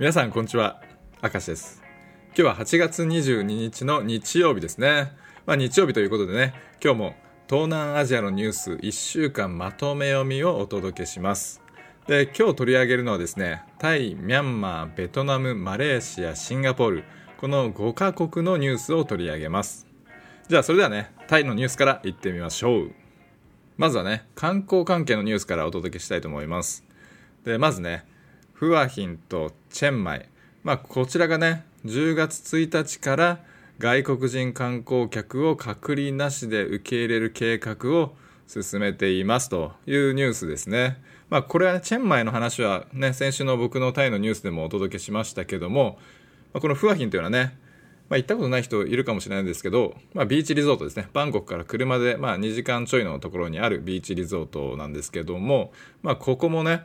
皆さんこんにちは。明石です。今日は8月22日の日曜日ですね。まあ日曜日ということでね今日も東南アジアのニュース1週間まとめ読みをお届けします。で今日取り上げるのはですねタイ、ミャンマー、ベトナム、マレーシア、シンガポール。この5カ国のニュースを取り上げます。じゃあそれではねタイのニュースからいってみましょう。まずはね観光関係のニュースからお届けしたいと思います。でまずねフワヒンとチェンマイ、まあ、こちらがね10月1日から外国人観光客を隔離なしで受け入れる計画を進めていますというニュースですね。まあ、これは、ね、チェンマイの話は、ね、先週の僕のタイのニュースでもお届けしましたけども、まあ、このフワヒンというのはね、まあ、行ったことない人いるかもしれないんですけど、まあ、ビーチリゾートですね。バンコクから車で、ま、2時間ちょいのところにあるビーチリゾートなんですけども、ま、ここもね、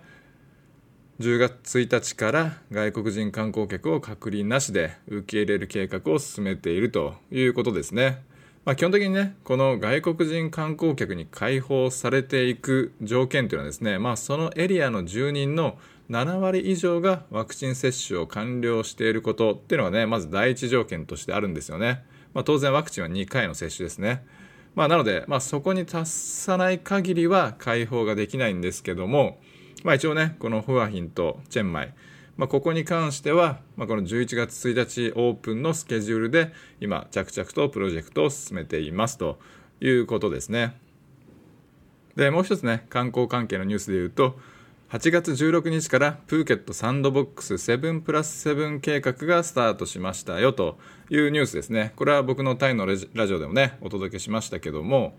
10月1日から外国人観光客を隔離なしで受け入れる計画を進めているということですね。まあ、基本的にね、この外国人観光客に開放されていく条件というのはですね、まあ、そのエリアの住人の7割以上がワクチン接種を完了していることっていうのがね、まず第一条件としてあるんですよね。まあ、当然ワクチンは2回の接種ですね。まあ、なので、まあ、そこに達さない限りは開放ができないんですけども、まあ、一応ねこのフアヒンとチェンマイ、まあ、ここに関しては、まあ、この11月1日オープンのスケジュールで今着々とプロジェクトを進めていますということですね。でもう一つね観光関係のニュースで言うと8月16日からプーケットサンドボックス7プラス7計画がスタートしましたよというニュースですね。これは僕のタイのラジオでもねお届けしましたけども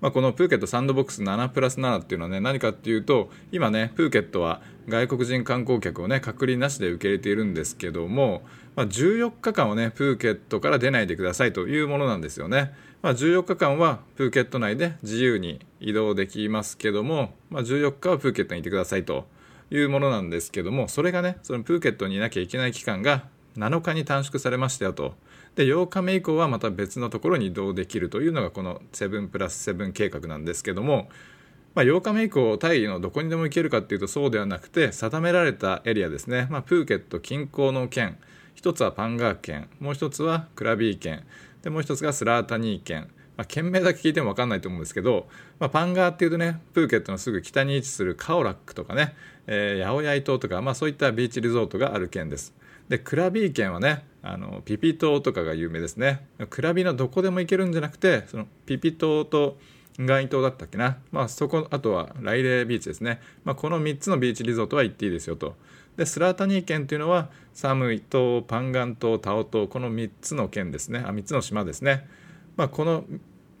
まあ、このプーケットサンドボックス7プラス7っていうのはね何かっていうと今ねプーケットは外国人観光客をね隔離なしで受け入れているんですけども、まあ、14日間はねプーケットから出ないでくださいというものなんですよね、まあ、14日間はプーケット内で自由に移動できますけども、まあ、14日はプーケットにいてくださいというものなんですけどもそれがねそのプーケットにいなきゃいけない期間が7日に短縮されましたよと。で8日目以降はまた別のところに移動できるというのがこの7プラス7計画なんですけども、まあ、8日目以降タイのどこにでも行けるかっていうとそうではなくて定められたエリアですね、まあ、プーケット近郊の県一つはパンガー県もう一つはクラビー県でもう一つがスラータニー県。まあ、県名だけ聞いても分かんないと思うんですけど、まあ、パンガーっていうとねプーケットのすぐ北に位置するカオラックとかね、えー、ヤオヤイ島とか、まあ、そういったビーチリゾートがある県です。でクラビー県はねあのピピ島とかが有名ですね。クラビのどこでも行けるんじゃなくてそのピピ島とガイ島だったっけな、まあ、そこあとはライレービーチですね、まあ、この3つのビーチリゾートは行っていいですよと。でスラータニー県というのはサムイ島パンガン島タオ島この3つの県ですね。あ3つの島ですね、まあ、この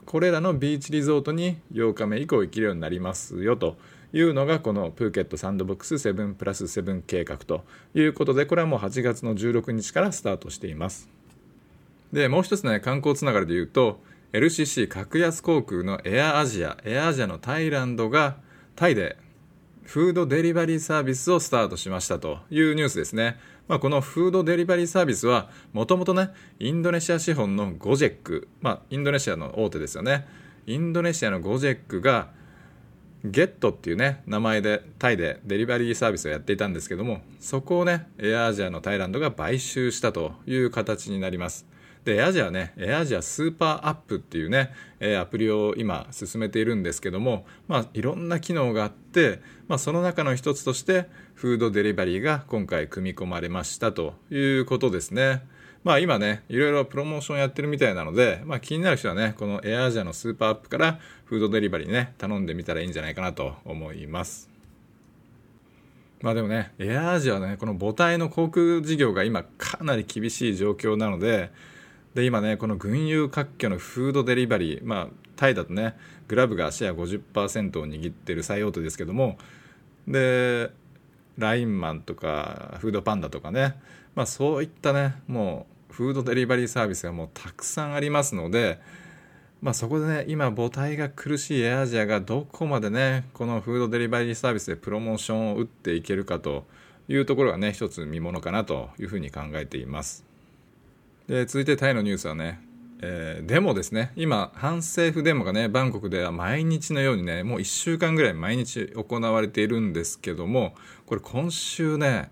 これらのビーチリゾートに8日目以降行けるようになりますよと。いうのがこのプーケットサンドボックス7プラス7計画ということでこれはもう8月の16日からスタートしていますでもう一つね観光つながりで言うと LCC 格安航空のエアアジアエアアジアのタイランドがタイでフードデリバリーサービスをスタートしましたというニュースですね。まあ、このフードデリバリーサービスはもともとねインドネシア資本のゴジェック、まあ、インドネシアの大手ですよねインドネシアのゴジェックがゲットっていうね名前でタイでデリバリーサービスをやっていたんですけどもそこをねエアアジアのタイランドが買収したという形になります。でエアジアねエアジアスーパーアップっていうねアプリを今進めているんですけどもまあいろんな機能があって、まあ、その中の一つとしてフードデリバリーが今回組み込まれましたということですね。まあ今ね、いろいろプロモーションやってるみたいなので、まあ気になる人はね、このエアアジアのスーパーアップからフードデリバリーね、頼んでみたらいいんじゃないかなと思います。まあでもね、エアアジアはね、この母体の航空事業が今かなり厳しい状況なので、で、今ね、この群雄割拠のフードデリバリー、まあタイだとね、グラブがシェア50%を握ってる最大手ですけども、で、ラインマンとかフードパンダとかね、まあそういったね、もうフードデリバリーサービスがもうたくさんありますので、まあ、そこでね今母体が苦しいエアアジアがどこまでねこのフードデリバリーサービスでプロモーションを打っていけるかというところがね一つ見ものかなというふうに考えています。で続いてタイのニュースはねえー、デモですね。今反政府デモがねバンコクでは毎日のようにねもう1週間ぐらい毎日行われているんですけどもこれ今週ね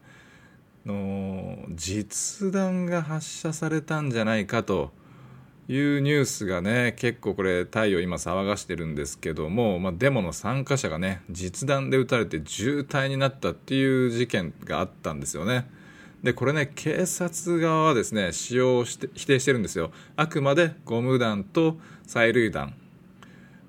の実弾が発射されたんじゃないかというニュースがね結構これタイを今騒がしてるんですけども、まあ、デモの参加者がね実弾で撃たれて重体になったっていう事件があったんですよね。でこれね警察側はですね使用して否定してるんですよあくまでゴム弾と催涙弾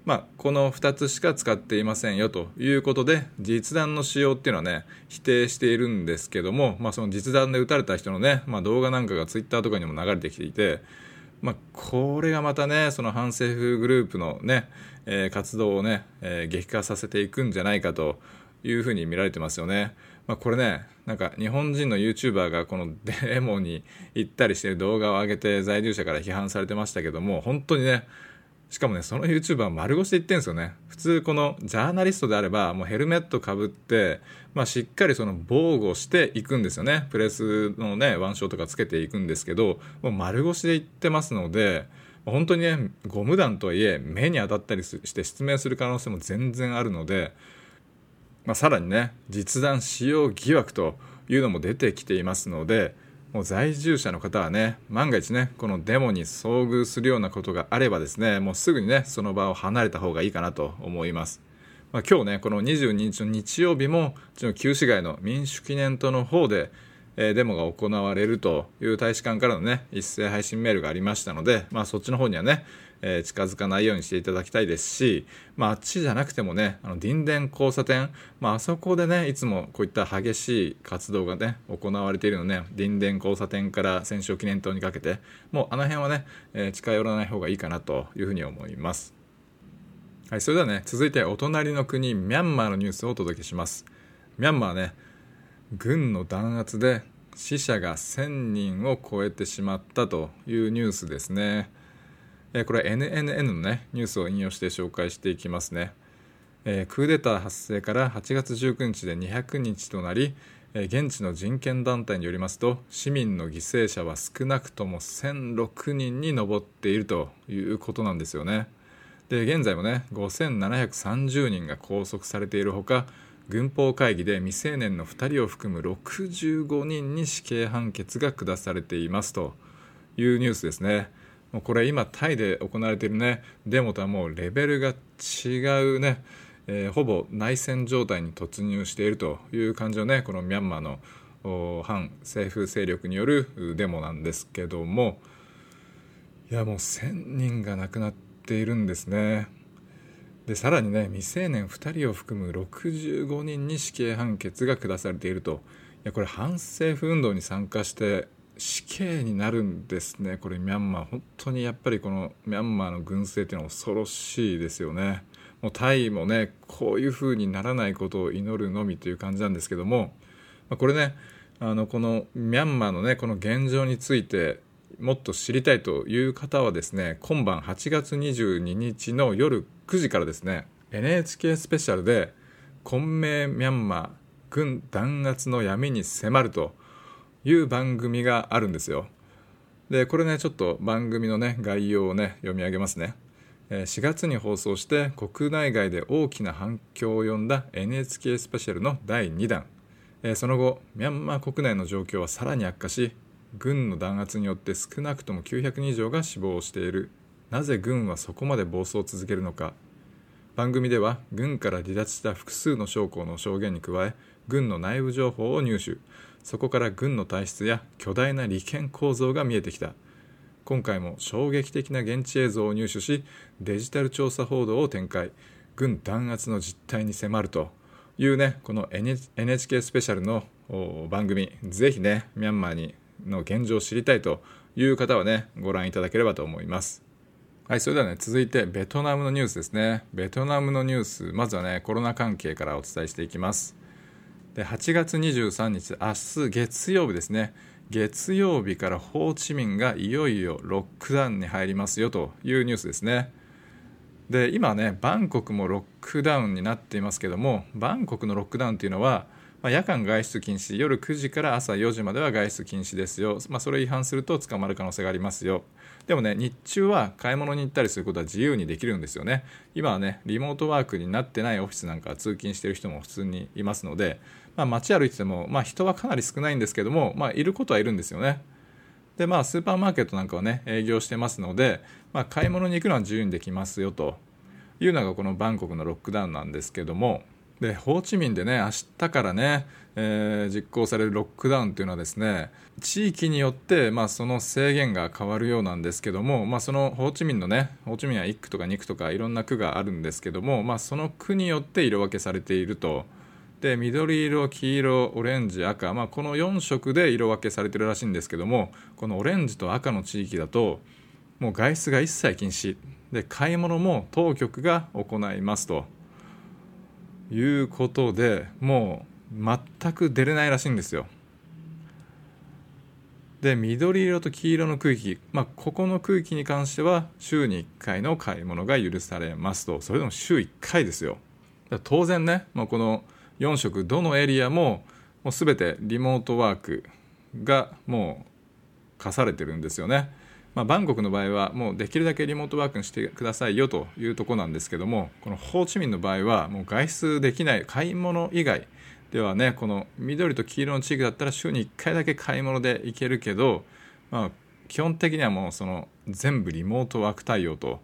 まあ、この2つしか使っていませんよということで実弾の使用っていうのはね否定しているんですけども、まあ、その実弾で撃たれた人のね、まあ、動画なんかがツイッターとかにも流れてきていて、まあ、これがまたねその反政府グループのね、えー、活動をね、えー、激化させていくんじゃないかというふうに見られてますよね。まあ、これねなんか日本人の YouTuber がこのデモに行ったりしてる動画を上げて在留者から批判されてましたけども本当にねしかもね、その YouTuber 丸腰で言ってんすよね。普通このジャーナリストであれば、もうヘルメットかぶって、まあしっかりその防護していくんですよね。プレスのね、腕章とかつけていくんですけど、もう丸腰で言ってますので、本当にね、ゴム弾とはいえ、目に当たったりして失明する可能性も全然あるので、まあさらにね、実弾使用疑惑というのも出てきていますので、もう在住者の方はね、万が一ね、このデモに遭遇するようなことがあればですね、もうすぐにね、その場を離れた方がいいかなと思います。まあ、今日ね、この22日の日曜日も、うちの旧市街の民主記念塔の方で、え、デモが行われるという大使館からのね、一斉配信メールがありましたので、まあそっちの方にはね、えー、近づかないようにしていただきたいですし、まあ、あっちじゃなくてもね、あの、林田交差点、まあ、あそこでね、いつもこういった激しい活動がね、行われているのね、林田交差点から戦勝記念塔にかけて、もうあの辺はね、えー、近寄らない方がいいかなというふうに思います。はい、それではね、続いてお隣の国、ミャンマーのニュースをお届けします。ミャンマーね、軍の弾圧で死者が1000人を超えてしまったというニュースですね。えこれ NNN のねニュースを引用して紹介していきますね、えクーデター発生から8月19日で200日となりえ現地の人権団体によりますと市民の犠牲者は少なくとも1006人に上っているということなんですよねで現在もね5730人が拘束されているほか軍法会議で未成年の2人を含む65人に死刑判決が下されていますというニュースですね。もうこれ今タイで行われているね。デモとはもうレベルが違うね、えー、ほぼ内戦状態に突入しているという感じのねこのミャンマーの反政府勢力によるデモなんですけども。いやもう1000人が亡くなっているんですね。でさらにね未成年2人を含む65人に死刑判決が下されていると。いやこれ反政府運動に参加して死刑になるんですねこれミャンマー。本当にやっぱりこのミャンマーの軍政っていうのは恐ろしいですよね。もうタイもねこういうふうにならないことを祈るのみという感じなんですけども。まこれねあのこのミャンマーのねこの現状についてもっと知りたいという方はですね今晩8月22日の夜9時からですね NHK スペシャルで「混迷ミャンマー軍弾圧の闇に迫る」と。いう番組があるんですよ。で、これね、ちょっと番組のね、概要をね、読み上げますね。4月に放送して国内外で大きな反響を呼んだ NHK スペシャルの第2弾。その後、ミャンマー国内の状況はさらに悪化し、軍の弾圧によって少なくとも900人以上が死亡している。なぜ軍はそこまで暴走を続けるのか。番組では軍から離脱した複数の将校の証言に加え、軍の内部情報を入手。そこから軍の体質や巨大な利権構造が見えてきた。今回も衝撃的な現地映像を入手しデジタル調査報道を展開。軍弾圧の実態に迫ると。いうねこの NHK スペシャルの番組。ぜひねミャンマーにの現状を知りたいという方はねご覧いただければと思います。はいそれではね続いてベトナムのニュースですね。ベトナムのニュース。まずはねコロナ関係からお伝えしていきます。で8月23日明日月曜日ですね。月曜日からホーチミンがいよいよロックダウンに入りますよというニュースですね。で今ねバンコクもロックダウンになっていますけどもバンコクのロックダウンというのは、まあ、夜間外出禁止夜9時から朝4時までは外出禁止ですよ、まあ、それ違反すると捕まる可能性がありますよ。でもね日中は買い物に行ったりすることは自由にできるんですよね。今はねリモートワークになってないオフィスなんか通勤してる人も普通にいますので、まあ、街歩いてても、まあ、人はかなり少ないんですけども、まあ、いることはいるんですよね。でまあスーパーマーケットなんかはね営業してますので、まあ、買い物に行くのは自由にできますよというのがこのバンコクのロックダウンなんですけどもでホーチミンでね明日からね、えー、実行されるロックダウンというのはですね地域によって、まあ、その制限が変わるようなんですけども、まあ、そのホーチミンのねホーチミンは1区とか2区とかいろんな区があるんですけども、まあ、その区によって色分けされていると。で緑色黄色オレンジ赤、まあ、この4色で色分けされてるらしいんですけどもこのオレンジと赤の地域だともう外出が一切禁止。で買い物も当局が行いますということでもう全く出れないらしいんですよ。で緑色と黄色の区域、まあ、ここの区域に関しては週に1回の買い物が許されますと。それでも週1回ですよ。当然ね、まあ、この4色どのエリアももう全てリモートワークがもう課されてるんですよね。まあ、バンコクの場合はもうできるだけリモートワークにしてくださいよというとこなんですけどもこのホーチミンの場合はもう外出できない買い物以外ではねこの緑と黄色の地域だったら週に1回だけ買い物で行けるけど、まあ、基本的にはもうその全部リモートワーク対応と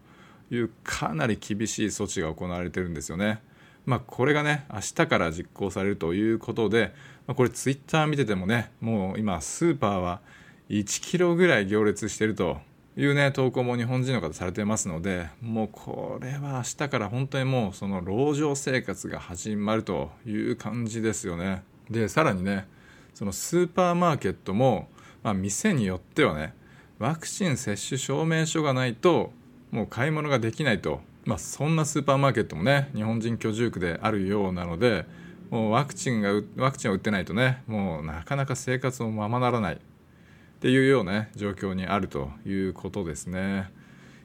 いうかなり厳しい措置が行われてるんですよね。まあ、これがね明日から実行されるということで、まあ、これツイッター見ててもねもう今スーパーは1キロぐらい行列してるというね投稿も日本人の方されてますのでもうこれは明日から本当にもうその籠城生活が始まるという感じですよね。でさらにねそのスーパーマーケットも、まあ、店によってはねワクチン接種証明書がないともう買い物ができないとまあ、そんなスーパーマーケットもね日本人居住区であるようなのでもうワクチンがワクチンを打ってないとねもうなかなか生活もままならないっていうような、ね、状況にあるということですね。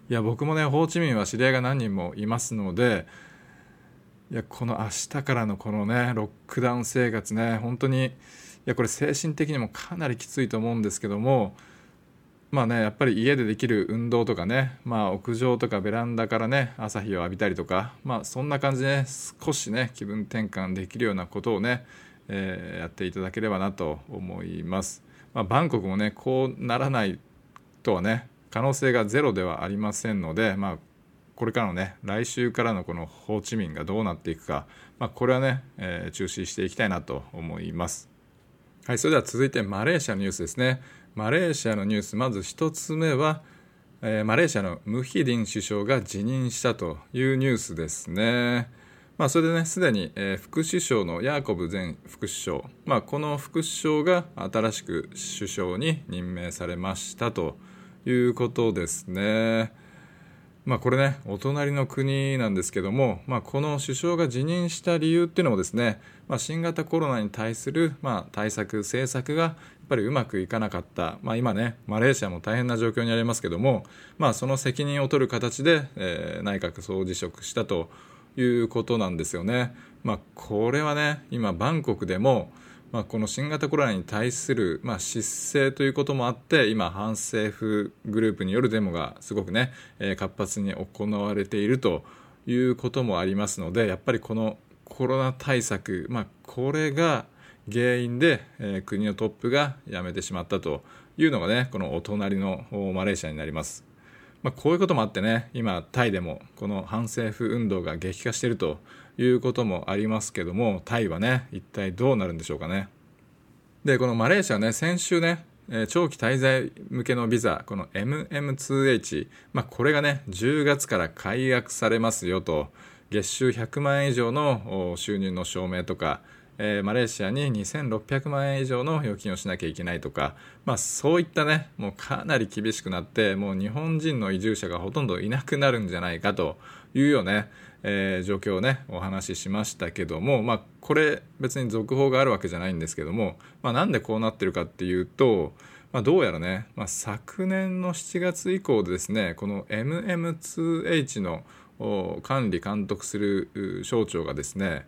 いや僕もねホーチミンは知り合いが何人もいますのでいやこの明日からのこのねロックダウン生活ね本当にいやこれ精神的にもかなりきついと思うんですけどもまあねやっぱり家でできる運動とかね、まあ、屋上とかベランダからね朝日を浴びたりとか、まあ、そんな感じで、ね、少しね気分転換できるようなことをね、えー、やっていただければなと思います。まあ、バンコクもねこうならないとはね可能性がゼロではありませんので、まあ、これからのね来週からのこのホーチミンがどうなっていくか、まあ、これはね、えー、注視していきたいなと思います。はい、それでは続いてマレーシアのニュースですね。マレーシアのニュースまず1つ目は、えー、マレーシアのムヒディン首相が辞任したというニュースですね。まあ、それでねすでに、えー、副首相のヤーコブ前副首相、まあ、この副首相が新しく首相に任命されましたということですね。まあ、これねお隣の国なんですけども、まあ、この首相が辞任した理由っていうのもですね、まあ、新型コロナに対する、まあ、対策政策がぱりうまくいかなかった、まあ、今ねマレーシアも大変な状況にありますけども、まあ、その責任を取る形で、えー、内閣総辞職したということなんですよね。まあ、これはね今バンコクでもまあ、この新型コロナに対する、まあ、失勢ということもあって今反政府グループによるデモがすごくね、えー、活発に行われているということもありますのでやっぱりこのコロナ対策、まあ、これが原因で、え、国のトップが辞めてしまったというのがねこのお隣のマレーシアになります。まあ、こういうこともあってね今タイでもこの反政府運動が激化しているということもありますけどもタイはね一体どうなるんでしょうかねでこのマレーシアね先週ね長期滞在向けのビザこの MM2H、まあ、これがね10月から解約されますよと月収100万円以上の収入の証明とかえー、マレーシアに2600万円以上の預金をしなきゃいけないとか、まあ、そういったねもうかなり厳しくなってもう日本人の移住者がほとんどいなくなるんじゃないかというようね、えー、状況をねお話ししましたけども、まあ、これ別に続報があるわけじゃないんですけども、まあ、なんでこうなってるかっていうと、まあ、どうやらね、まあ、昨年の7月以降でですねこの MM2H の管理監督する省庁がですね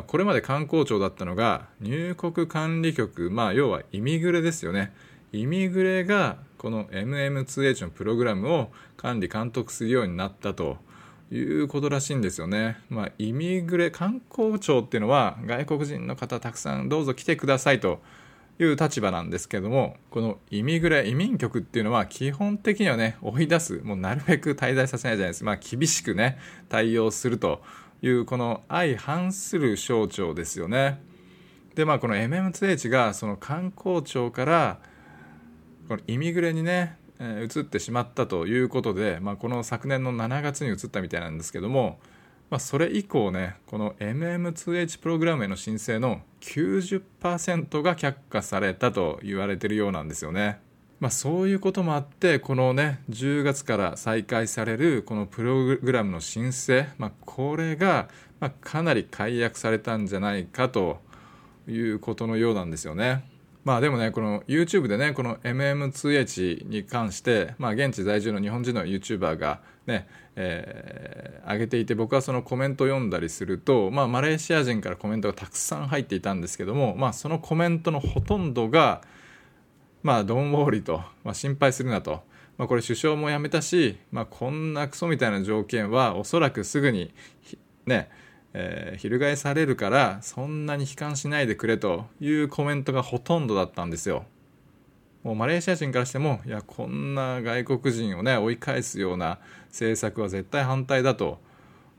これまで観光庁だったのが入国管理局、まあ、要はイミグレですよね。イミグレがこの MM2H のプログラムを管理監督するようになったということらしいんですよね。まあ、イミグレ観光庁っていうのは外国人の方たくさんどうぞ来てくださいという立場なんですけどもこのイミグレ移民局っていうのは基本的にはね追い出すもうなるべく滞在させないじゃないですまあ厳しくね対応するというこの相反する省庁ですよね。でまあこの MM2H がその観光庁からこのイミグレにね移ってしまったということで、まあ、この昨年の7月に移ったみたいなんですけども、まあ、それ以降ねこの MM2H プログラムへの申請の90%が却下されたと言われてるようなんですよね。まあ、そういうこともあってこのね10月から再開されるこのプログラムの申請、まあ、これがまかなり解約されたんじゃないかということのようなんですよね。まあでもね、この YouTube でね、この MM2H に関して、まあ現地在住の日本人の YouTuber がね、えー、上げていて、僕はそのコメントを読んだりすると、まあマレーシア人からコメントがたくさん入っていたんですけども、まあそのコメントのほとんどが、まあドンウォーリーと、まあ心配するなと。まあこれ首相も辞めたし、まあこんなクソみたいな条件はおそらくすぐに、ね、えー、翻されるからそんなに悲観しないでくれというコメントがほとんどだったんですよ。もうマレーシア人からしてもいやこんな外国人をね追い返すような政策は絶対反対だと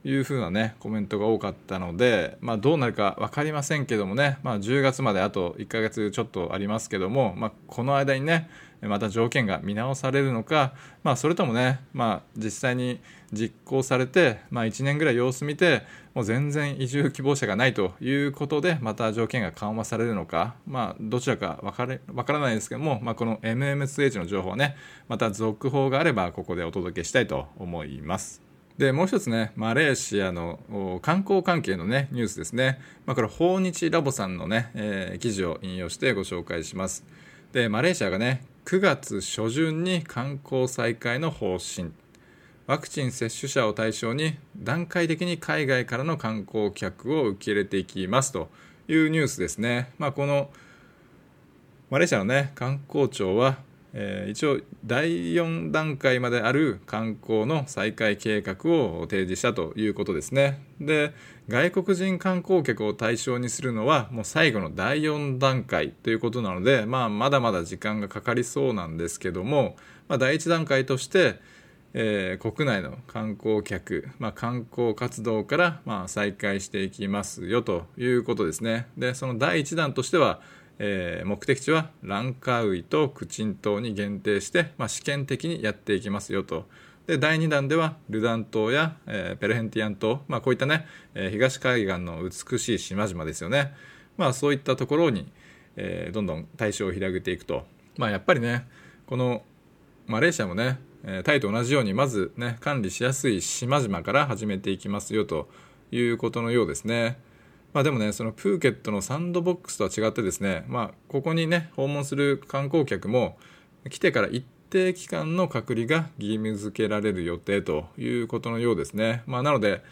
いうふうなねコメントが多かったので、まあ、どうなるか分かりませんけどもね、まあ、10月まであと1ヶ月ちょっとありますけども、まあ、この間にねまた条件が見直されるのか、まあ、それともね、まあ、実際に実行されて、まあ、1年ぐらい様子見てもう全然移住希望者がないということでまた条件が緩和されるのか、まあ、どちらか分かれ分からないですけども、まあ、この MMSH の情報はねまた続報があればここでお届けしたいと思います。でもう一つねマレーシアの観光関係のねニュースですね、まあ、これ訪日ラボさんのね、えー、記事を引用してご紹介します。でマレーシアがね9月初旬に観光再開の方針。ワクチン接種者を対象に段階的に海外からの観光客を受け入れていきます。というニュースですね。まあ、このマレーシアのね観光庁はえー、一応第4段階まである観光の再開計画を提示したということですね。で外国人観光客を対象にするのはもう最後の第4段階ということなので、まあ、まだまだ時間がかかりそうなんですけども、まあ、第1段階として、えー、国内の観光客、まあ、観光活動からま再開していきますよということですね。でその第1弾としてはえー、目的地はランカウイとクチン島に限定して、まあ、試験的にやっていきますよと。で第2弾ではルダン島や、えー、ペルヘンティアン島、まあ、こういったね、えー、東海岸の美しい島々ですよね、まあ、そういったところに、えー、どんどん対象を広げていくと、まあ、やっぱりねこのマレーシアもね、えタイと同じようにまずね管理しやすい島々から始めていきますよということのようですね。まあ、でもねそのプーケットのサンドボックスとは違ってですね、まあ、ここにね訪問する観光客も来てから一定期間の隔離が義務付けられる予定ということのようですね、まあ、なので、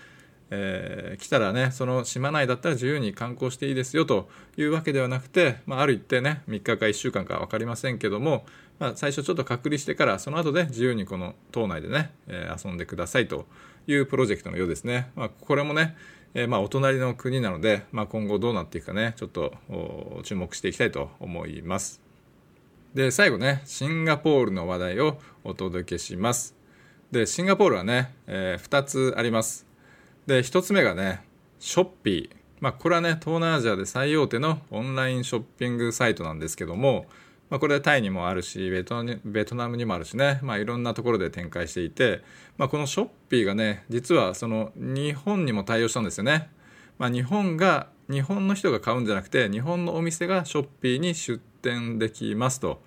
えー、来たらねその島内だったら自由に観光していいですよというわけではなくて、まあ、る一定ね3日か1週間か分かりませんけども、まあ、最初ちょっと隔離してからその後で自由にこの島内でね、えー、遊んでくださいというプロジェクトのようですね、ま、これもねえー、まあお隣の国なので、まあ、今後どうなっていくかねちょっと注目していきたいと思います。で最後ねシンガポールの話題をお届けします。でシンガポールはね、えー、2つあります。で1つ目がねショッピー。まあこれはね東南アジアで最大手のオンラインショッピングサイトなんですけどもまあ、これはタイにもあるしベトナムにもあるしね、まあ、いろんなところで展開していて、まあ、このショッピーがね実はその日本にも対応したんですよね。まあ、日本が日本の人が買うんじゃなくて日本のお店がショッピーに出店できますと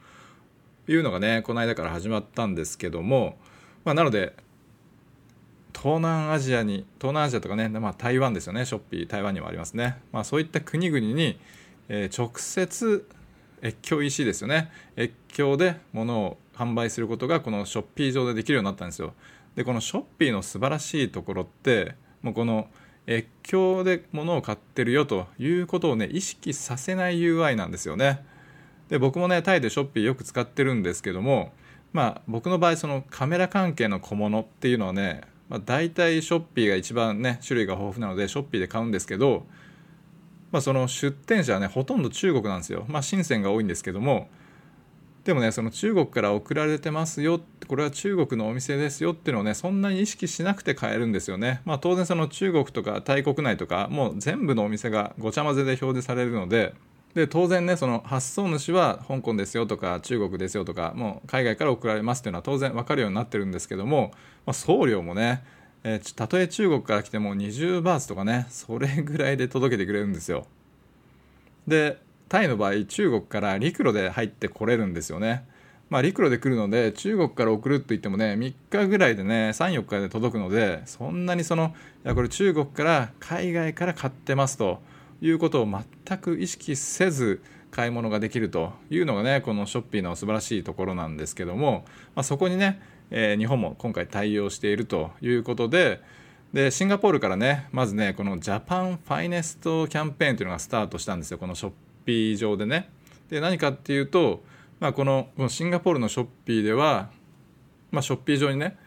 いうのがねこの間から始まったんですけども、まあ、なので東南アジアに東南アジアとかね、まあ、台湾ですよね。ショッピー台湾にもありますね、まあ、そういった国々に、え、直接越境 EC ですよね。越境で物を販売することがこのショッピー上でできるようになったんですよ。でこのショッピーの素晴らしいところってもうこの越境で物を買ってるよということをね意識させない UI なんですよね。で僕もねタイでショッピーよく使ってるんですけどもまあ僕の場合そのカメラ関係の小物っていうのはねまあ、大体ショッピーが一番ね種類が豊富なのでショッピーで買うんですけど、まあ、その出店者はねほとんど中国なんですよ。まあ深センが多いんですけども。でもねその中国から送られてますよこれは中国のお店ですよっていうのをねそんなに意識しなくて買えるんですよね。まあ当然その中国とかタイ国内とかもう全部のお店がごちゃ混ぜで表示されるので。で当然ねその発送主は香港ですよとか中国ですよとかもう海外から送られますっていうのは当然分かるようになってるんですけども、まあ、送料もね、えー、たとえ中国から来ても20バーツとかねそれぐらいで届けてくれるんですよ。でタイの場合中国から陸路で入ってこれるんですよね。まあ陸路で来るので中国から送るといってもね3日ぐらいでね34日で届くのでそんなにそのいやこれ中国から海外から買ってますということを全く意識せず買い物ができるというのがねこのショッピーの素晴らしいところなんですけども、まあ、そこにね、え、日本も今回対応しているということででシンガポールからねまずねこのジャパンファイネストキャンペーンというのがスタートしたんですよこのショッピー上でねで何かっていうと、まあ、このこのシンガポールのショッピーでは、まあ、ショッピー上にね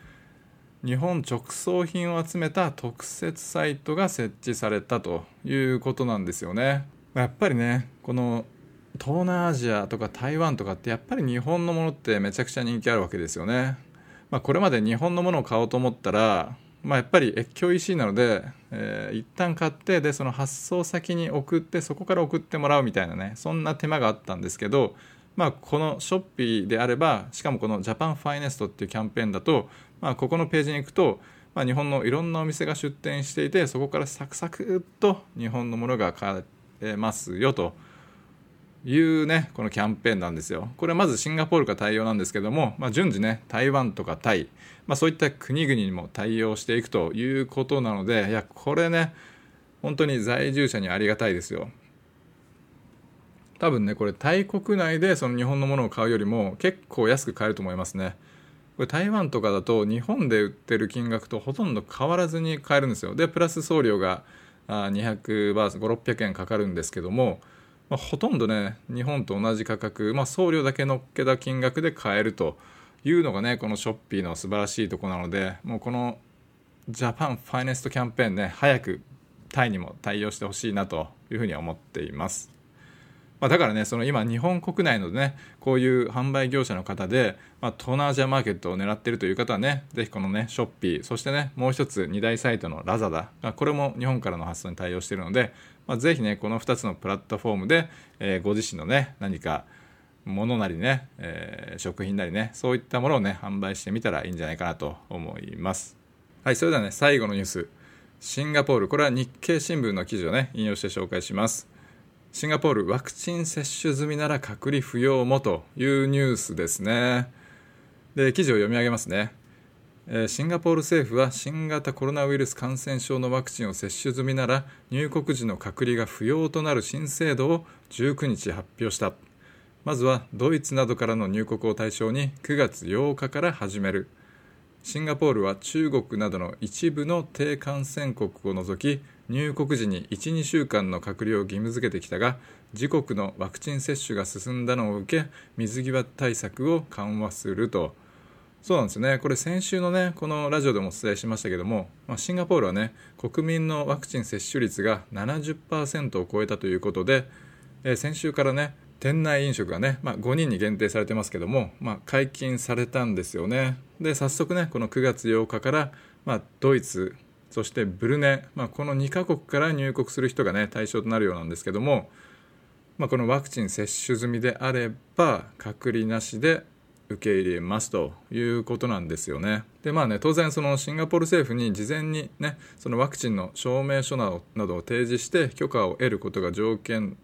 日本直送品を集めた特設サイトが設置されたということなんですよね。やっぱりねこの東南アジアとか台湾とかってやっぱり日本のものってめちゃくちゃ人気あるわけですよね。まあ、これまで日本のものを買おうと思ったら、まあ、やっぱり越境 EC なので、えー、一旦買ってでその発送先に送ってそこから送ってもらうみたいなねそんな手間があったんですけど、まあ、このショッピーであればしかもこのジャパンファイネストっていうキャンペーンだとまあ、ここのページに行くと、まあ、日本のいろんなお店が出店していてそこからサクサクっと日本のものが買えますよと。いうねこのキャンペーンなんですよ。これはまずシンガポールが対応なんですけども、まあ、順次ね台湾とかタイ、まあ、そういった国々にも対応していくということなのでいやこれね本当に在住者にありがたいですよ。多分ねこれタイ国内でその日本のものを買うよりも結構安く買えると思いますね。これ台湾とかだと日本で売ってる金額とほとんど変わらずに買えるんですよ。でプラス送料が200バーツ5600円かかるんですけども、まあ、ほとんどね日本と同じ価格、まあ、送料だけ乗っけた金額で買えるというのがねこのショッピーの素晴らしいとこなのでもうこのジャパンファイネストキャンペーンね早くタイにも対応してほしいなというふうに思っています。まあ、だからねその今日本国内のねこういう販売業者の方で、まあ、東南アジアマーケットを狙っているという方はねぜひこのねショッピーそしてねもう一つ2大サイトのラザダこれも日本からの発送に対応しているので、まあ、ぜひねこの2つのプラットフォームで、えー、ご自身のね何か物なりね、えー、食品なりねそういったものをね販売してみたらいいんじゃないかなと思います。はいそれではね最後のニュース。シンガポール。これは日経新聞の記事をね引用して紹介します。シンガポールワクチン接種済みなら隔離不要もというニュースですね。で記事を読み上げますね。シンガポール政府は新型コロナウイルス感染症のワクチンを接種済みなら入国時の隔離が不要となる新制度を19日発表した。まずはドイツなどからの入国を対象に9月8日から始める。シンガポールは中国などの一部の低感染国を除き入国時に12週間の隔離を義務付けてきたが自国のワクチン接種が進んだのを受け水際対策を緩和すると。そうなんですね。これ先週のねこのラジオでもお伝えしましたけども、まあ、シンガポールはね国民のワクチン接種率が70%を超えたということで、えー、先週からね店内飲食がね、まあ、5人に限定されてますけども、まあ、解禁されたんですよね。で早速ねこの9月8日から、まあ、ドイツそしてブルネ、まあ、この2カ国から入国する人がね対象となるようなんですけども、まあ、このワクチン接種済みであれば隔離なしで受け入れますということなんですよね。でまあね当然そのシンガポール政府に事前にねそのワクチンの証明書などを提示して許可を得ることが条件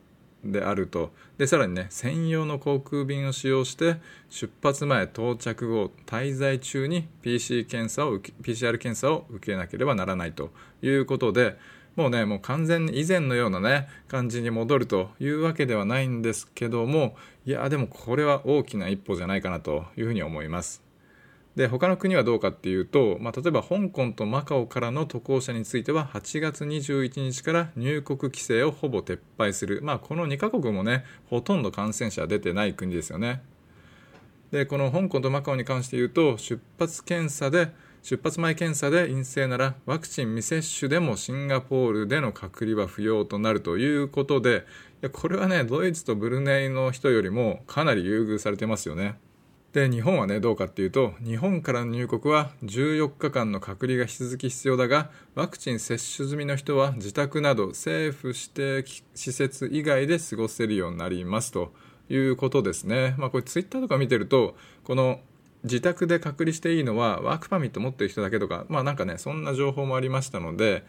であるとでさらにね専用の航空便を使用して出発前到着後滞在中に PC 検査を PCR 検査を受けなければならないということでもうねもう完全に以前のようなね感じに戻るというわけではないんですけどもいやでもこれは大きな一歩じゃないかなというふうに思います。で他の国はどうかっていうと、まあ、例えば香港とマカオからの渡航者については8月21日から入国規制をほぼ撤廃する、まあ、この2カ国もねほとんど感染者出てない国ですよねでこの香港とマカオに関して言うと出発検査で出発前検査で陰性ならワクチン未接種でもシンガポールでの隔離は不要となるということでいやこれはねドイツとブルネイの人よりもかなり優遇されてますよねで日本はねどうかっていうと日本からの入国は14日間の隔離が引き続き必要だがワクチン接種済みの人は自宅など政府指定施設以外で過ごせるようになりますということですね。まあこれツイッターとか見てるとこの自宅で隔離していいのはワークパミット持ってる人だけとかまあなんかねそんな情報もありましたので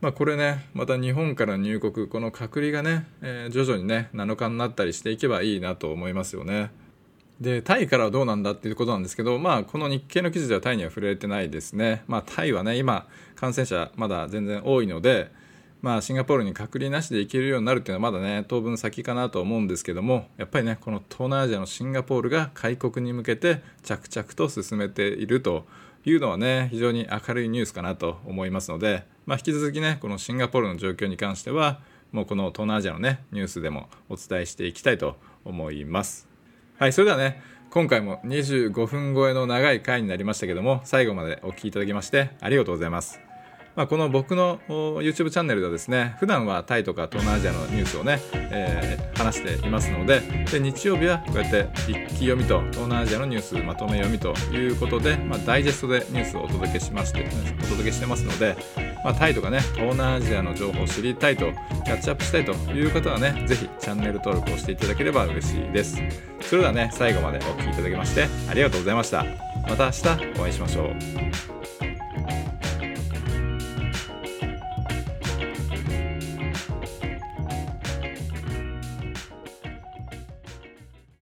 まあ、これねまた日本から入国この隔離がね、えー、徐々にね7日になったりしていけばいいなと思いますよね。でタイからはどうなんだっていうことなんですけど、まあ、この日経の記事ではタイには触れてないですね、まあ、タイはね今感染者まだ全然多いので、まあ、シンガポールに隔離なしで行けるようになるっていうのはまだね当分先かなと思うんですけどもやっぱりねこの東南アジアのシンガポールが開国に向けて着々と進めているというのはね非常に明るいニュースかなと思いますので、まあ、引き続きねこのシンガポールの状況に関してはもうこの東南アジアのねニュースでもお伝えしていきたいと思います。はい、それではね、今回も25分超えの長い回になりましたけども、最後までお聴きいただきましてありがとうございます。まあ、この僕の YouTube チャンネルではですね普段はタイとか東南アジアのニュースをね、えー、話していますのでで日曜日はこうやって一気読みと東南アジアのニュースまとめ読みということで、まあ、ダイジェストでニュースをお届けしましてお届けしてますので、まあ、タイとかね東南アジアの情報を知りたいとキャッチアップしたいという方はねぜひチャンネル登録をしていただければ嬉しいです。それではね最後までお聴きいただきましてありがとうございました。また明日お会いしましょう。